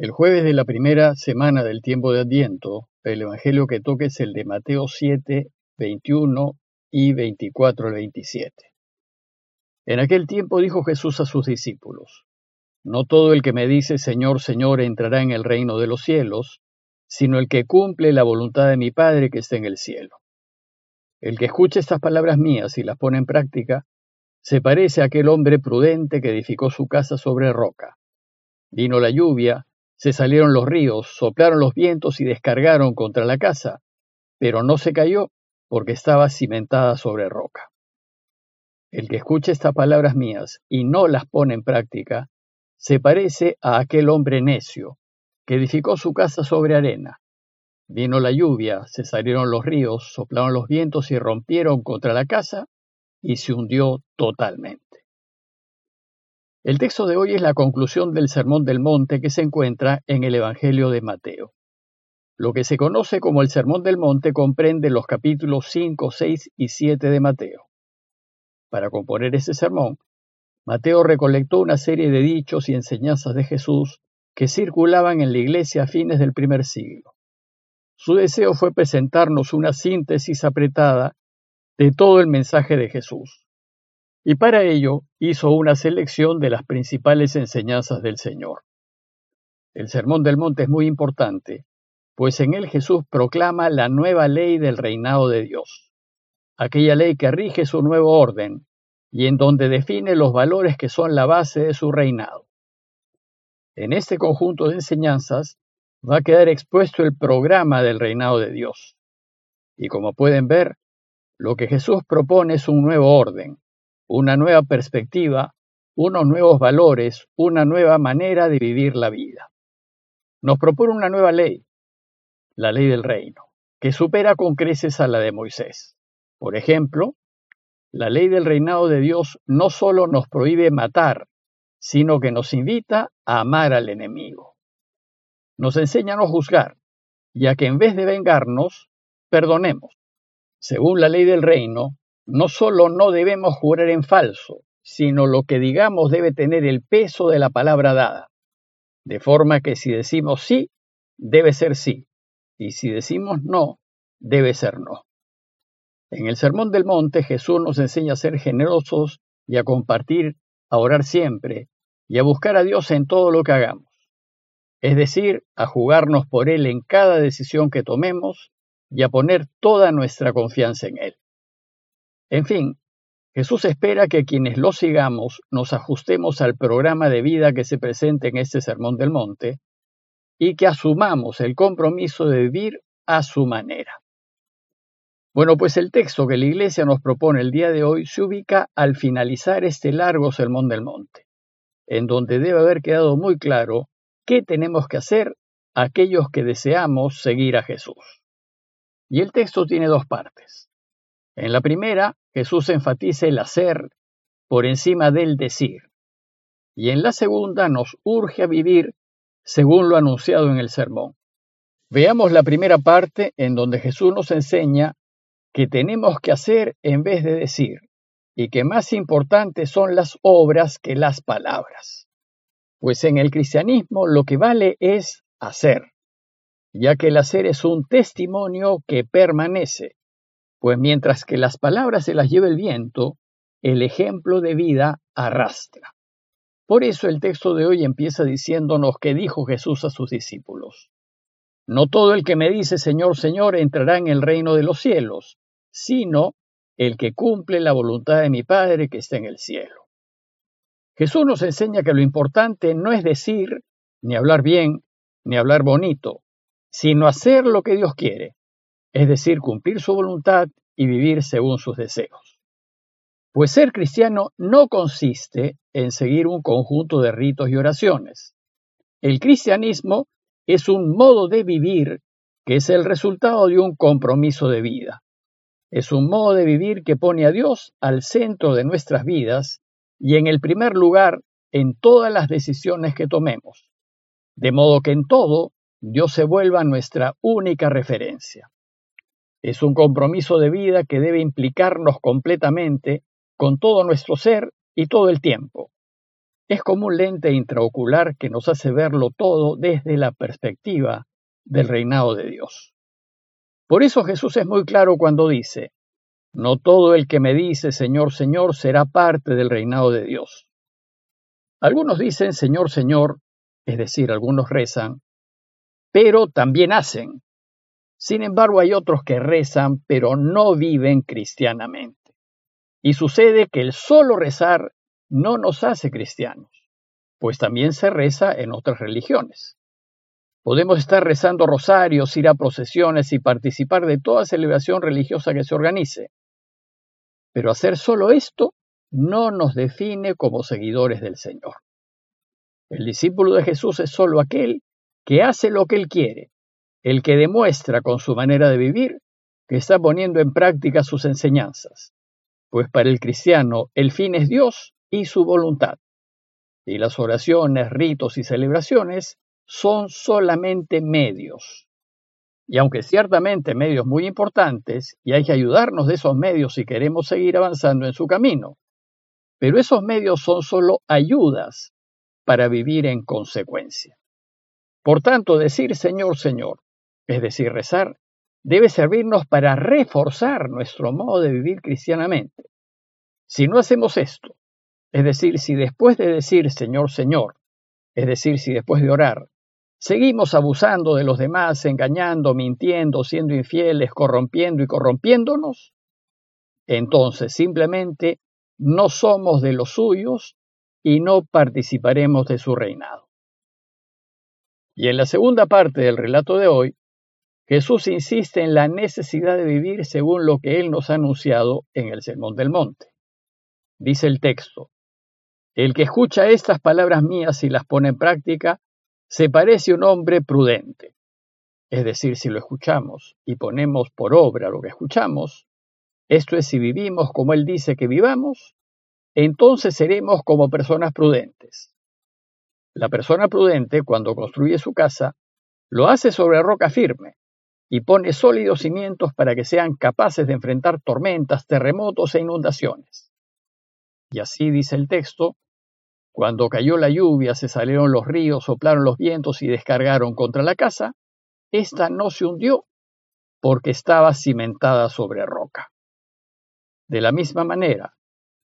El jueves de la primera semana del tiempo de Adviento, el Evangelio que toque es el de Mateo 7, 21 y 24 al 27. En aquel tiempo dijo Jesús a sus discípulos, No todo el que me dice Señor, Señor entrará en el reino de los cielos, sino el que cumple la voluntad de mi Padre que está en el cielo. El que escuche estas palabras mías y las pone en práctica, se parece a aquel hombre prudente que edificó su casa sobre roca. Vino la lluvia, se salieron los ríos, soplaron los vientos y descargaron contra la casa, pero no se cayó porque estaba cimentada sobre roca. El que escuche estas palabras mías y no las pone en práctica, se parece a aquel hombre necio que edificó su casa sobre arena. Vino la lluvia, se salieron los ríos, soplaron los vientos y rompieron contra la casa y se hundió totalmente. El texto de hoy es la conclusión del Sermón del Monte que se encuentra en el Evangelio de Mateo. Lo que se conoce como el Sermón del Monte comprende los capítulos 5, 6 y 7 de Mateo. Para componer ese sermón, Mateo recolectó una serie de dichos y enseñanzas de Jesús que circulaban en la iglesia a fines del primer siglo. Su deseo fue presentarnos una síntesis apretada de todo el mensaje de Jesús y para ello hizo una selección de las principales enseñanzas del Señor. El Sermón del Monte es muy importante, pues en él Jesús proclama la nueva ley del reinado de Dios, aquella ley que rige su nuevo orden y en donde define los valores que son la base de su reinado. En este conjunto de enseñanzas va a quedar expuesto el programa del reinado de Dios. Y como pueden ver, lo que Jesús propone es un nuevo orden, una nueva perspectiva, unos nuevos valores, una nueva manera de vivir la vida. Nos propone una nueva ley, la ley del reino, que supera con creces a la de Moisés. Por ejemplo, la ley del reinado de Dios no solo nos prohíbe matar, sino que nos invita a amar al enemigo. Nos enseña a no juzgar, ya que en vez de vengarnos, perdonemos. Según la ley del reino, no solo no debemos jurar en falso, sino lo que digamos debe tener el peso de la palabra dada. De forma que si decimos sí, debe ser sí, y si decimos no, debe ser no. En el Sermón del Monte Jesús nos enseña a ser generosos y a compartir, a orar siempre y a buscar a Dios en todo lo que hagamos. Es decir, a jugarnos por Él en cada decisión que tomemos y a poner toda nuestra confianza en Él. En fin, Jesús espera que quienes lo sigamos nos ajustemos al programa de vida que se presenta en este Sermón del Monte y que asumamos el compromiso de vivir a su manera. Bueno, pues el texto que la Iglesia nos propone el día de hoy se ubica al finalizar este largo Sermón del Monte, en donde debe haber quedado muy claro qué tenemos que hacer aquellos que deseamos seguir a Jesús. Y el texto tiene dos partes. En la primera, Jesús enfatiza el hacer por encima del decir. Y en la segunda nos urge a vivir según lo anunciado en el sermón. Veamos la primera parte en donde Jesús nos enseña que tenemos que hacer en vez de decir, y que más importantes son las obras que las palabras. Pues en el cristianismo lo que vale es hacer, ya que el hacer es un testimonio que permanece, pues mientras que las palabras se las lleva el viento, el ejemplo de vida arrastra. Por eso el texto de hoy empieza diciéndonos que dijo Jesús a sus discípulos. No todo el que me dice Señor, Señor entrará en el reino de los cielos, sino el que cumple la voluntad de mi Padre que está en el cielo. Jesús nos enseña que lo importante no es decir, ni hablar bien, ni hablar bonito, sino hacer lo que Dios quiere, es decir, cumplir su voluntad y vivir según sus deseos. Pues ser cristiano no consiste en seguir un conjunto de ritos y oraciones. El cristianismo es un modo de vivir que es el resultado de un compromiso de vida. Es un modo de vivir que pone a Dios al centro de nuestras vidas y en el primer lugar en todas las decisiones que tomemos, de modo que en todo Dios se vuelva nuestra única referencia. Es un compromiso de vida que debe implicarnos completamente con todo nuestro ser y todo el tiempo. es como un lente intraocular que nos hace verlo todo desde la perspectiva del reinado de Dios. Por eso Jesús es muy claro cuando dice, no todo el que me dice Señor, Señor será parte del reinado de Dios. Algunos dicen Señor, Señor, es decir, algunos rezan, pero también hacen. Sin embargo, hay otros que rezan, pero no viven cristianamente. Y sucede que el solo rezar no nos hace cristianos, pues también se reza en otras religiones. Podemos estar rezando rosarios, ir a procesiones y participar de toda celebración religiosa que se organice. Pero hacer solo esto no nos define como seguidores del Señor. El discípulo de Jesús es solo aquel que hace lo que él quiere, el que demuestra con su manera de vivir que está poniendo en práctica sus enseñanzas. Pues para el cristiano el fin es Dios y su voluntad. Y las oraciones, ritos y celebraciones son solamente medios. Y aunque ciertamente medios muy importantes, y hay que ayudarnos de esos medios si queremos seguir avanzando en su camino, pero esos medios son solo ayudas para vivir en consecuencia. Por tanto, decir Señor, Señor, es decir, rezar, debe servirnos para reforzar nuestro modo de vivir cristianamente. Si no hacemos esto, es decir, si después de decir Señor, Señor, es decir, si después de orar, Seguimos abusando de los demás, engañando, mintiendo, siendo infieles, corrompiendo y corrompiéndonos. Entonces simplemente no somos de los suyos y no participaremos de su reinado. Y en la segunda parte del relato de hoy, Jesús insiste en la necesidad de vivir según lo que Él nos ha anunciado en el Sermón del Monte. Dice el texto, El que escucha estas palabras mías y las pone en práctica, se parece un hombre prudente. Es decir, si lo escuchamos y ponemos por obra lo que escuchamos, esto es si vivimos como Él dice que vivamos, entonces seremos como personas prudentes. La persona prudente, cuando construye su casa, lo hace sobre roca firme y pone sólidos cimientos para que sean capaces de enfrentar tormentas, terremotos e inundaciones. Y así dice el texto, cuando cayó la lluvia, se salieron los ríos, soplaron los vientos y descargaron contra la casa, ésta no se hundió porque estaba cimentada sobre roca. De la misma manera,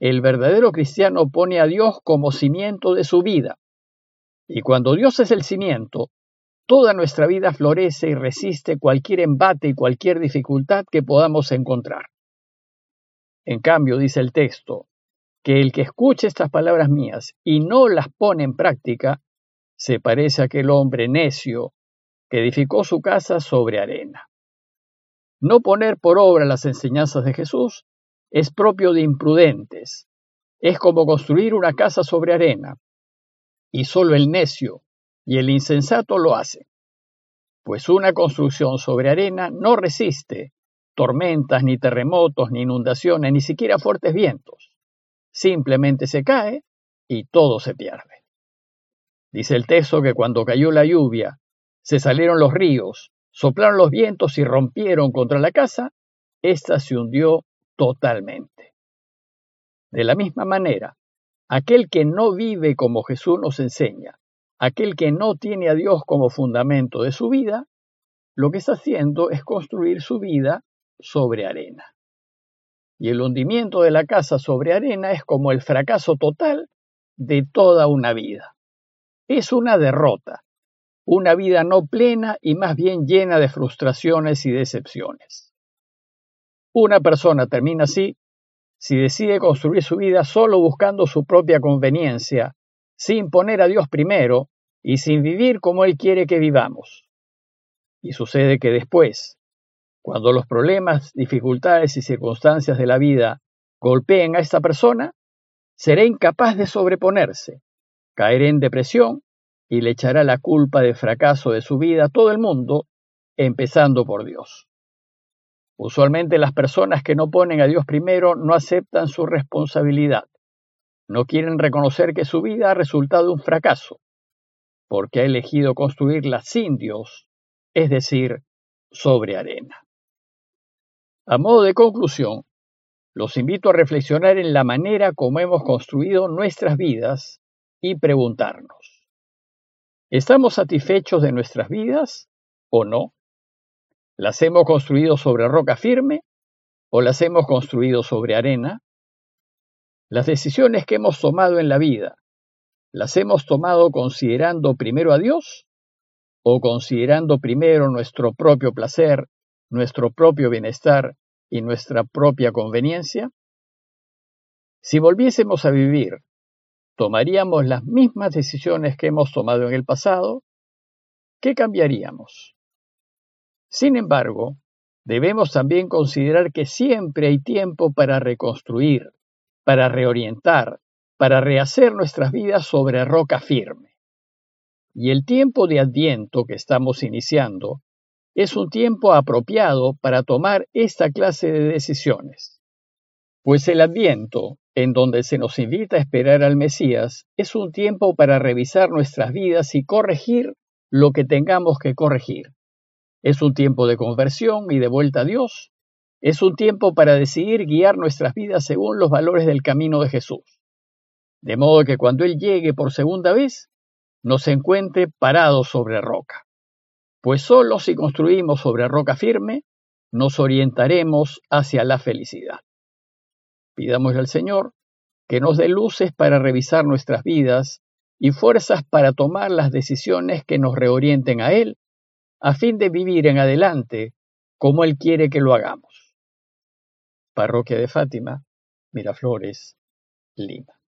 el verdadero cristiano pone a Dios como cimiento de su vida. Y cuando Dios es el cimiento, toda nuestra vida florece y resiste cualquier embate y cualquier dificultad que podamos encontrar. En cambio, dice el texto, que el que escuche estas palabras mías y no las pone en práctica, se parece a aquel hombre necio que edificó su casa sobre arena. No poner por obra las enseñanzas de Jesús es propio de imprudentes. Es como construir una casa sobre arena, y solo el necio y el insensato lo hacen. Pues una construcción sobre arena no resiste tormentas, ni terremotos, ni inundaciones, ni siquiera fuertes vientos simplemente se cae y todo se pierde. Dice el texto que cuando cayó la lluvia, se salieron los ríos, soplaron los vientos y rompieron contra la casa, ésta se hundió totalmente. De la misma manera, aquel que no vive como Jesús nos enseña, aquel que no tiene a Dios como fundamento de su vida, lo que está haciendo es construir su vida sobre arena y el hundimiento de la casa sobre arena es como el fracaso total de toda una vida. Es una derrota, una vida no plena y más bien llena de frustraciones y decepciones. Una persona termina así si decide construir su vida solo buscando su propia conveniencia, sin poner a Dios primero y sin vivir como Él quiere que vivamos. Y sucede que después, cuando los problemas, dificultades y circunstancias de la vida golpeen a esta persona, será incapaz de sobreponerse, caerá en depresión y le echará la culpa del fracaso de su vida a todo el mundo, empezando por Dios. Usualmente las personas que no ponen a Dios primero no aceptan su responsabilidad, no quieren reconocer que su vida ha resultado un fracaso, porque ha elegido construirla sin Dios, es decir, sobre arena. A modo de conclusión, los invito a reflexionar en la manera como hemos construido nuestras vidas y preguntarnos, ¿estamos satisfechos de nuestras vidas o no? ¿Las hemos construido sobre roca firme o las hemos construido sobre arena? Las decisiones que hemos tomado en la vida, ¿las hemos tomado considerando primero a Dios o considerando primero nuestro propio placer, nuestro propio bienestar y nuestra propia conveniencia? Si volviésemos a vivir, ¿tomaríamos las mismas decisiones que hemos tomado en el pasado? ¿Qué cambiaríamos? Sin embargo, debemos también considerar que siempre hay tiempo para reconstruir, para reorientar, para rehacer nuestras vidas sobre roca firme. Y el tiempo de adviento que estamos iniciando es un tiempo apropiado para tomar esta clase de decisiones. Pues el adviento, en donde se nos invita a esperar al Mesías, es un tiempo para revisar nuestras vidas y corregir lo que tengamos que corregir. Es un tiempo de conversión y de vuelta a Dios. Es un tiempo para decidir guiar nuestras vidas según los valores del camino de Jesús. De modo que cuando Él llegue por segunda vez, nos encuentre parados sobre roca pues solo si construimos sobre roca firme nos orientaremos hacia la felicidad. Pidamos al Señor que nos dé luces para revisar nuestras vidas y fuerzas para tomar las decisiones que nos reorienten a Él, a fin de vivir en adelante como Él quiere que lo hagamos. Parroquia de Fátima, Miraflores, Lima.